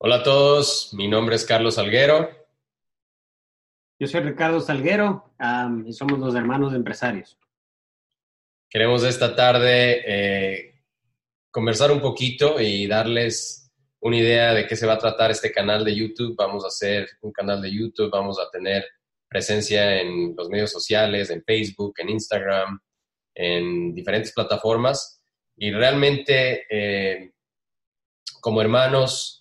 Hola a todos, mi nombre es Carlos Salguero. Yo soy Ricardo Salguero y somos los hermanos empresarios. Queremos esta tarde eh, conversar un poquito y darles una idea de qué se va a tratar este canal de YouTube. Vamos a hacer un canal de YouTube, vamos a tener presencia en los medios sociales, en Facebook, en Instagram, en diferentes plataformas. Y realmente, eh, como hermanos,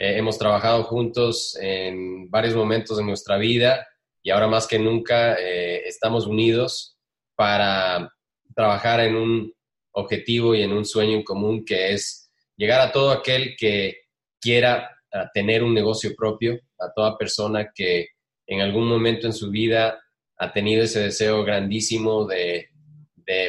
eh, hemos trabajado juntos en varios momentos de nuestra vida y ahora más que nunca eh, estamos unidos para trabajar en un objetivo y en un sueño en común que es llegar a todo aquel que quiera tener un negocio propio, a toda persona que en algún momento en su vida ha tenido ese deseo grandísimo de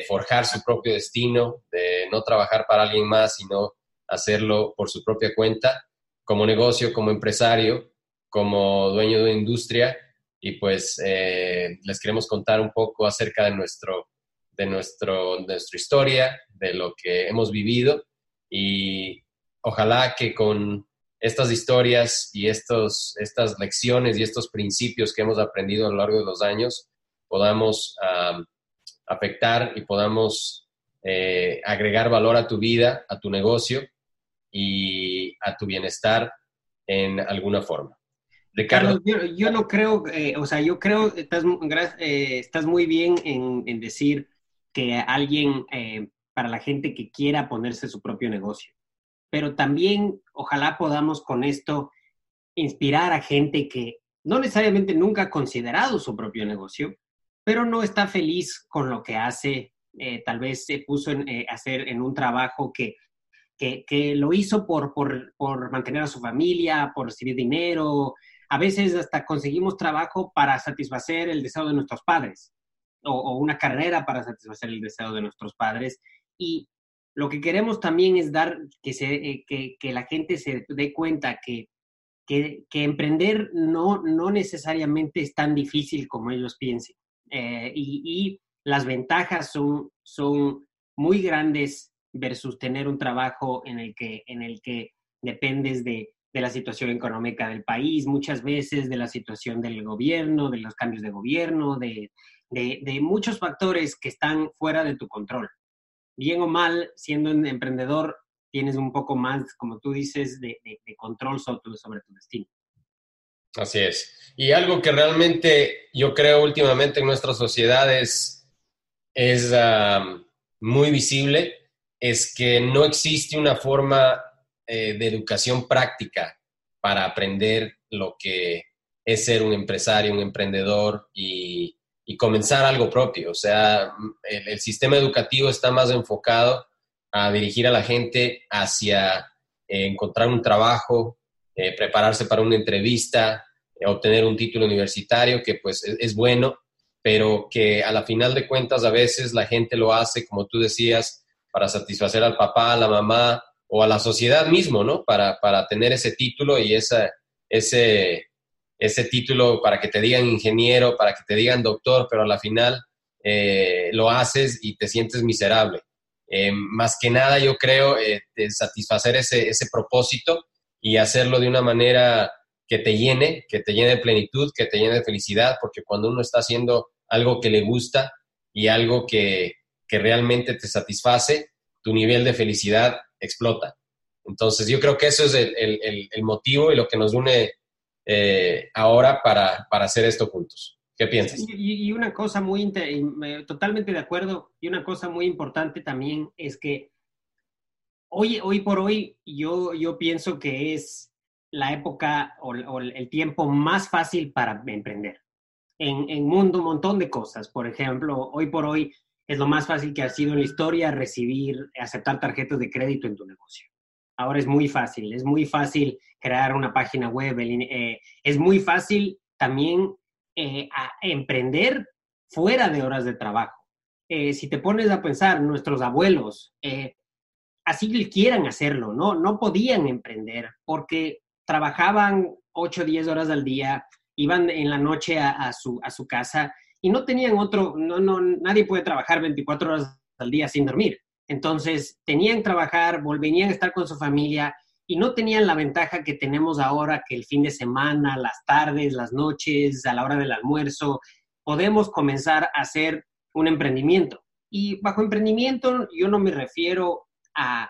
forjar su propio destino, de no trabajar para alguien más, sino hacerlo por su propia cuenta como negocio, como empresario, como dueño de una industria y pues eh, les queremos contar un poco acerca de, nuestro, de, nuestro, nuestra historia, de lo que hemos vivido y ojalá que con estas historias y estos, estas lecciones y estos principios que hemos aprendido a lo largo de los años podamos afectar y podamos eh, agregar valor a tu vida, a tu negocio y a tu bienestar en alguna forma. Ricardo. yo, no creo, eh, o sea, yo creo, estás, eh, estás muy bien en, decir que alguien, eh, para la gente que quiera ponerse su propio negocio, pero también ojalá podamos con esto inspirar a gente que no necesariamente nunca ha considerado su propio negocio, pero no está feliz con lo que hace, tal vez se puso en hacer en un trabajo que que, lo hizo por, por, mantener a su familia, por recibir dinero. A veces hasta conseguimos trabajo para satisfacer el deseo de nuestros padres o, una carrera para satisfacer el deseo de nuestros padres. Y lo que queremos también es dar que, se, eh, que, la gente se dé cuenta que, que, emprender no, no necesariamente es tan difícil como ellos piensen. Eh, y, y, las ventajas son, son muy grandes versus tener un trabajo en el que, en el que dependes de, la situación económica del país, muchas veces de la situación del gobierno, de los cambios de gobierno, de, muchos factores que están fuera de tu control. Bien o mal, siendo un emprendedor, tienes un poco más, como tú dices, de, control sobre tu, sobre tu destino. Así es. Y algo que realmente yo creo últimamente en nuestras sociedades es, muy visible es que no existe una forma eh, de educación práctica para aprender lo que es ser un empresario, un emprendedor y, comenzar algo propio. O sea, el, sistema educativo está más enfocado a dirigir a la gente hacia eh, encontrar un trabajo, eh, prepararse para una entrevista, obtener un título universitario, que pues es, es bueno, pero que a la final de cuentas a veces la gente lo hace, como tú decías, para satisfacer al papá, a la mamá o a la sociedad mismo, ¿no? Para, para tener ese título y esa, ese, ese título para que te digan ingeniero, para que te digan doctor, pero a la final eh, lo haces y te sientes miserable. Eh, más que nada, yo creo, eh, satisfacer ese, ese propósito y hacerlo de una manera que te llene, que te llene de plenitud, que te llene de felicidad, porque cuando uno está haciendo algo que le gusta y algo que, que realmente te satisface, tu nivel de felicidad explota. Entonces yo creo que eso es el, motivo y lo que nos une eh, ahora para, hacer esto juntos. ¿Qué piensas? Y, una cosa muy, totalmente de acuerdo, y una cosa muy importante también es que hoy, hoy por hoy yo, yo pienso que es la época o, el tiempo más fácil para emprender. En, en mundo, un montón de cosas. Por ejemplo, hoy por hoy es lo más fácil que ha sido en la historia recibir, aceptar tarjetas de crédito en tu negocio. Ahora es muy fácil, es muy fácil crear una página web, eh, es muy fácil también eh, emprender fuera de horas de trabajo. Eh, si te pones a pensar, nuestros abuelos, así quieran hacerlo, ¿no? No podían emprender porque trabajaban 8 o 10 horas al día, iban en la noche a su casa y no tenían otro, no, no, nadie puede trabajar 24 horas al día sin dormir. Entonces, tenían que trabajar, volvían a estar con su familia y no tenían la ventaja que tenemos ahora, que el fin de semana, las tardes, las noches, a la hora del almuerzo, podemos comenzar a hacer un emprendimiento. Y bajo emprendimiento yo no me refiero a,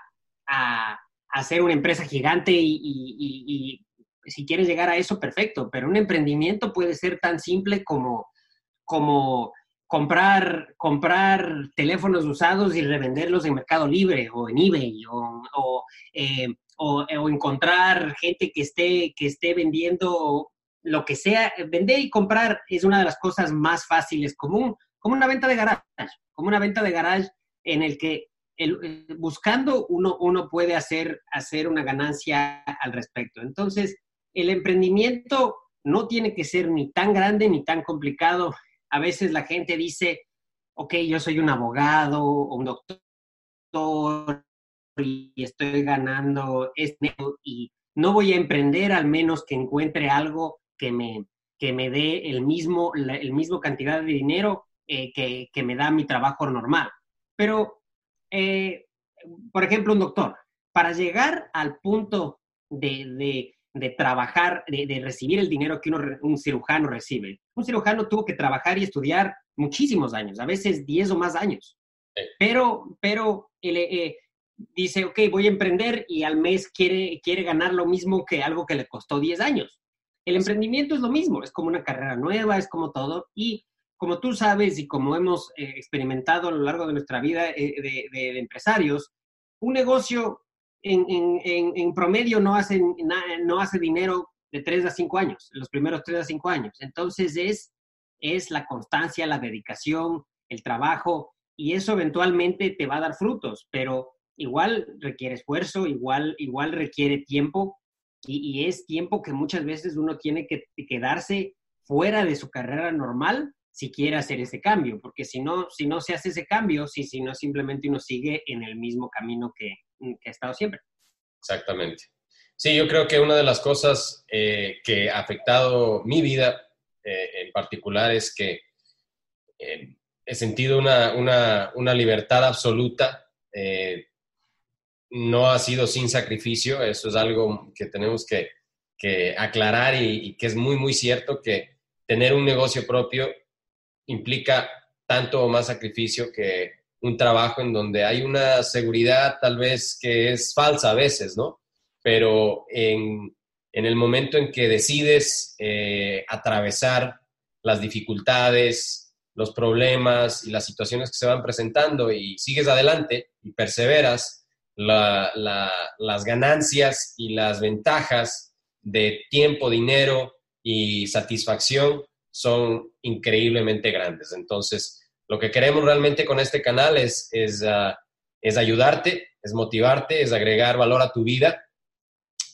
hacer una empresa gigante y, si quieres llegar a eso, perfecto, pero un emprendimiento puede ser tan simple como, como comprar, comprar teléfonos usados y revenderlos en Mercado Libre o en eBay o, eh, o, encontrar gente que esté, que esté vendiendo lo que sea. Vender y comprar es una de las cosas más fáciles, como, como una venta de garage, como una venta de garage en el que buscando uno, uno puede hacer, hacer una ganancia al respecto. Entonces, el emprendimiento no tiene que ser ni tan grande ni tan complicado. A veces la gente dice, ok, yo soy un abogado o un doctor y estoy ganando este y no voy a emprender al menos que encuentre algo que me, que me dé el mismo, el mismo cantidad de dinero eh, que, que, me da mi trabajo normal. Pero, eh, por ejemplo, un doctor, para llegar al punto de, de, de trabajar, de, de, recibir el dinero que un cirujano recibe, un cirujano tuvo que trabajar y estudiar muchísimos años, a veces 10 o más años. Pero, pero el, eh, dice, ok, voy a emprender y al mes quiere, quiere ganar lo mismo que algo que le costó 10 años. El emprendimiento es lo mismo, es como una carrera nueva, es como todo. Y como tú sabes y como hemos eh, experimentado a lo largo de nuestra vida eh, de, empresarios, un negocio en, promedio no hace, no hace dinero de 3 a 5 años, los primeros 3 a 5 años. Entonces es, es la constancia, la dedicación, el trabajo, y eso eventualmente te va a dar frutos, pero igual requiere esfuerzo, igual, igual requiere tiempo y, es tiempo que muchas veces uno tiene que quedarse fuera de su carrera normal si quiere hacer ese cambio, porque si no, si no se hace ese cambio, si, si no simplemente uno sigue en el mismo camino que, ha estado siempre. Exactamente. Sí, yo creo que una de las cosas eh, que ha afectado mi vida eh, en particular es que eh, he sentido una, una, una libertad absoluta no ha sido sin sacrificio, eso es algo que tenemos que, aclarar y, que es muy, muy cierto que tener un negocio propio implica tanto o más sacrificio que un trabajo en donde hay una seguridad tal vez que es falsa a veces, ¿no? Pero en, el momento en que decides eh, atravesar las dificultades, los problemas y las situaciones que se van presentando y sigues adelante y perseveras, las ganancias y las ventajas de tiempo, dinero y satisfacción son increíblemente grandes. Entonces, lo que queremos realmente con este canal es, es, ah, es ayudarte, es motivarte, es agregar valor a tu vida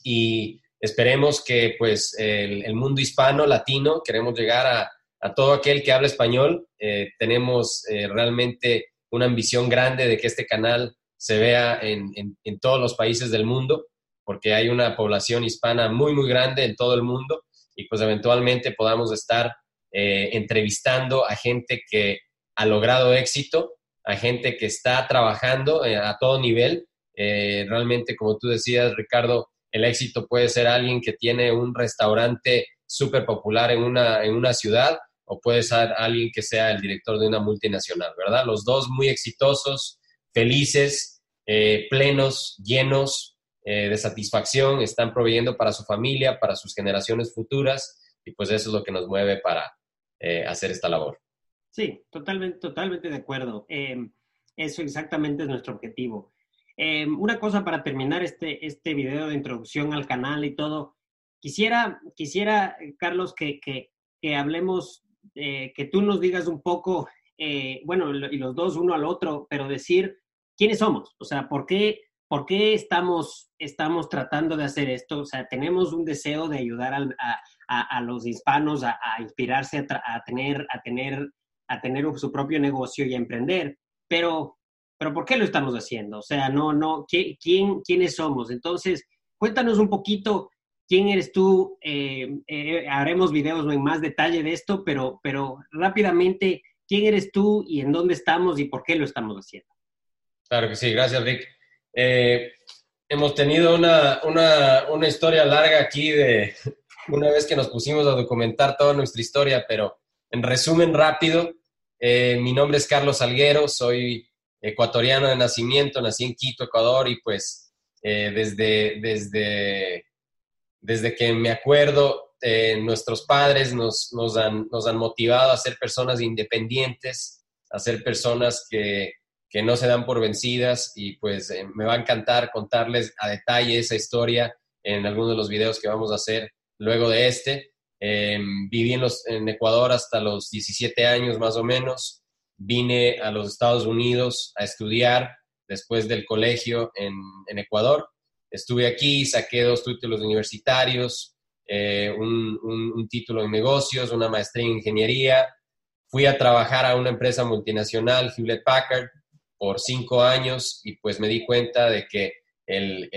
y esperemos que pues el, mundo hispano, latino, queremos llegar a, todo aquel que habla español. Eh, tenemos eh, realmente una ambición grande de que este canal se vea en, en, todos los países del mundo, porque hay una población hispana muy, muy grande en todo el mundo y pues eventualmente podamos estar eh, entrevistando a gente que ha logrado éxito, a gente que está trabajando eh, a todo nivel. Eh, realmente, como tú decías, Ricardo, el éxito puede ser alguien que tiene un restaurante súper popular en una, en una ciudad o puede ser alguien que sea el director de una multinacional, ¿verdad? Los dos muy exitosos, felices, plenos, llenos de satisfacción, están proveyendo para su familia, para sus generaciones futuras, y pues eso es lo que nos mueve para eh, hacer esta labor. Sí, totalmente, totalmente de acuerdo. Em, eso exactamente es nuestro objetivo. Em, una cosa para terminar este, este video de introducción al canal y todo, quisiera, quisiera Carlos, que, que, que hablemos, que tú nos digas un poco, bueno, y los dos uno al otro, pero decir quiénes somos, o sea, por qué, por qué estamos, estamos tratando de hacer esto, o sea, tenemos un deseo de ayudar a, a, los hispanos a, inspirarse, a, tener, a, tener, a tener su propio negocio y a emprender, pero, pero ¿por qué lo estamos haciendo? O sea, no, no, ¿quién, quiénes somos? Entonces, cuéntanos un poquito quién eres tú, eh, eh, haremos videos en más detalle de esto, pero, pero rápidamente, ¿quién eres tú y en dónde estamos y por qué lo estamos haciendo? Claro que sí, gracias Rick. Eh, hemos tenido una, una, una, historia larga aquí de una vez que nos pusimos a documentar toda nuestra historia, pero en resumen rápido, eh, mi nombre es Carlos Salguero, soy ecuatoriano de nacimiento, nací en Quito, Ecuador, y pues eh, desde, desde, desde que me acuerdo, eh, nuestros padres nos, nos, han, nos han motivado a ser personas independientes, a ser personas que, que no se dan por vencidas y pues eh, me va a encantar contarles a detalle esa historia en algunos de los videos que vamos a hacer luego de este. viví en, los, en Ecuador hasta los 17 años más o menos vine a los Estados Unidos a estudiar después del colegio en, Ecuador. Estuve aquí, saqué dos títulos universitarios, eh, un, título en negocios, una maestría en ingeniería. Fui a trabajar a una empresa multinacional, Hewlett Packard, por cinco años y pues me di cuenta de que el,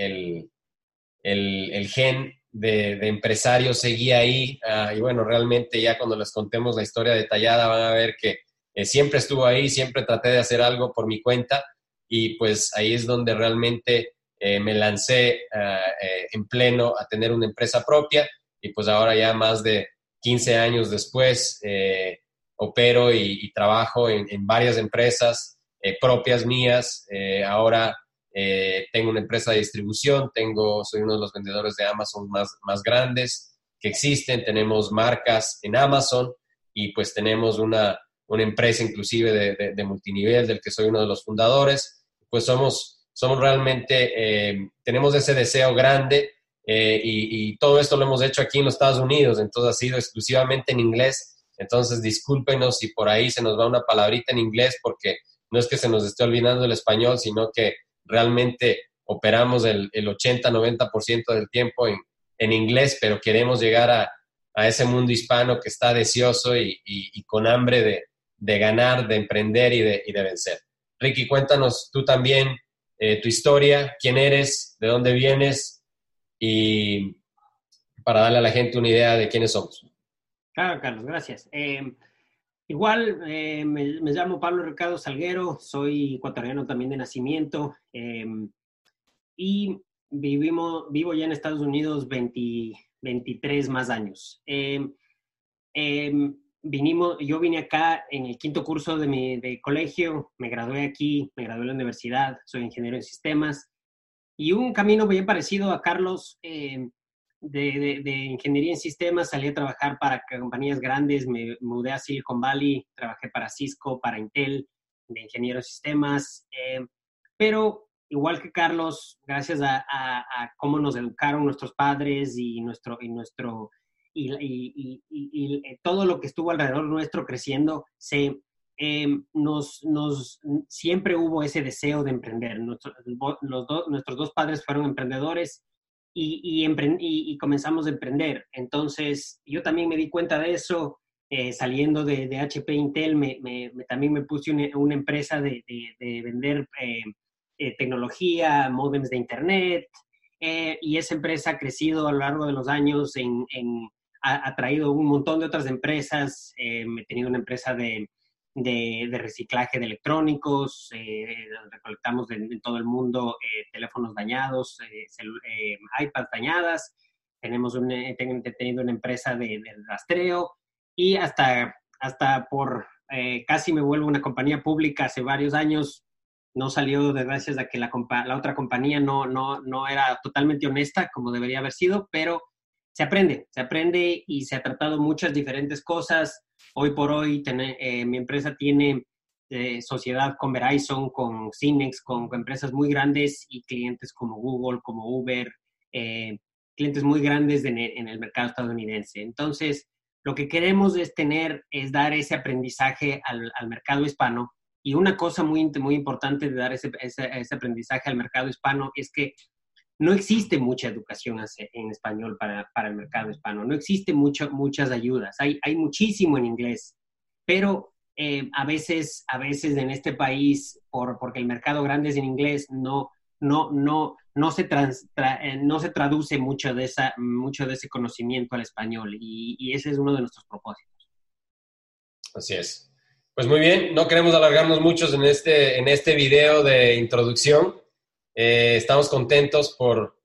gen de, empresario seguía ahí. Ah, y bueno, realmente ya cuando les contemos la historia detallada van a ver que eh, siempre estuvo ahí, siempre traté de hacer algo por mi cuenta y pues ahí es donde realmente eh, me lancé eh, en pleno a tener una empresa propia y pues ahora ya más de 15 años después opero y, trabajo en, varias empresas propias mías. ahora tengo una empresa de distribución, tengo, soy uno de los vendedores de Amazon más, más grandes que existen, tenemos marcas en Amazon y pues tenemos una una empresa inclusive de, multinivel del que soy uno de los fundadores, pues somos, somos realmente, eh, tenemos ese deseo grande eh, y, todo esto lo hemos hecho aquí en los Estados Unidos, entonces ha sido exclusivamente en inglés, entonces discúlpenos si por ahí se nos va una palabrita en inglés porque no es que se nos esté olvidando el español, sino que realmente operamos el, el 80-90% del tiempo en, inglés, pero queremos llegar a, ese mundo hispano que está deseoso y, con hambre de, ganar, de emprender y de, vencer. Ricky, cuéntanos tú también eh, tu historia, quién eres, de dónde vienes y para darle a la gente una idea de quiénes somos. Claro, Carlos, gracias. Em, igual, eh, me, llamo Pablo Ricardo Salguero, soy ecuatoriano también de nacimiento em, y vivimos, vivo ya en Estados Unidos 23 más años. Em, vinimos, yo vine acá en el quinto curso de mi de colegio, me gradué aquí, me gradué en la universidad, soy ingeniero en sistemas y un camino bien parecido a Carlos eh, de, de, ingeniería en sistemas, salí a trabajar para compañías grandes, me mudé a Silicon Valley, trabajé para Cisco, para Intel, de ingeniero en sistemas, eh, pero igual que Carlos, gracias a, cómo nos educaron nuestros padres y nuestro, y nuestro y, eh, todo lo que estuvo alrededor nuestro creciendo, se, em, nos, nos, siempre hubo ese deseo de emprender. Nuestro, los nuestros dos padres fueron emprendedores y, y, comenzamos a emprender. Entonces, yo también me di cuenta de eso. Eh, saliendo de, de, HP Intel, me, me, también me puse una, empresa de, de, vender eh, tecnología, modems de Internet, y esa empresa ha crecido a lo largo de los años en, ha, traído un montón de otras empresas. Eh, he tenido una empresa de, de, reciclaje de electrónicos, eh, recolectamos en, todo el mundo eh, teléfonos dañados, eh, iPads dañadas. Tenemos un, tenido una empresa de, rastreo y hasta, hasta por casi me vuelvo una compañía pública hace varios años. No salió de gracias a que la, la otra compañía no, no, no era totalmente honesta como debería haber sido, pero se aprende, se aprende y se ha tratado muchas diferentes cosas. Hoy por hoy eh, mi empresa tiene eh, sociedad con Verizon, con Cinex, con, empresas muy grandes y clientes como Google, como Uber, eh, clientes muy grandes en el, mercado estadounidense. Entonces, lo que queremos es tener, es dar ese aprendizaje al, mercado hispano. Y una cosa muy, muy importante de dar ese, ese aprendizaje al mercado hispano es que no existe mucha educación en español para, el mercado hispano, no existe mucho, muchas ayudas, hay, hay muchísimo en inglés, pero eh, a, veces, a veces en este país, por, porque el mercado grande es en inglés, no, no, no, no, se, eh, no se traduce mucho de, esa, mucho de ese conocimiento al español y, y ese es uno de nuestros propósitos. Así es. Pues muy bien, no queremos alargarnos mucho en este, en este video de introducción. Eh, estamos contentos por,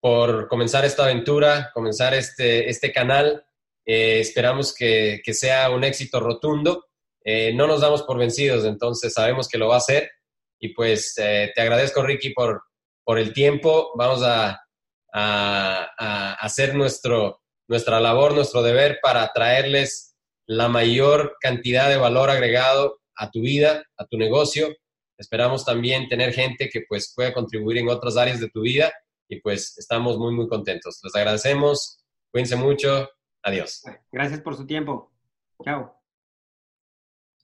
por comenzar esta aventura, comenzar este, este canal. Eh, esperamos que, que, sea un éxito rotundo. Eh, no nos damos por vencidos, entonces sabemos que lo va a hacer. Y pues te agradezco, Ricky, por, por el tiempo. Vamos a, a, a hacer nuestro, nuestra labor, nuestro deber para traerles la mayor cantidad de valor agregado a tu vida, a tu negocio. Esperamos también tener gente que pues pueda contribuir en otras áreas de tu vida y pues estamos muy, muy contentos. Les agradecemos. Cuídense mucho. Adiós. Gracias por su tiempo. Chao.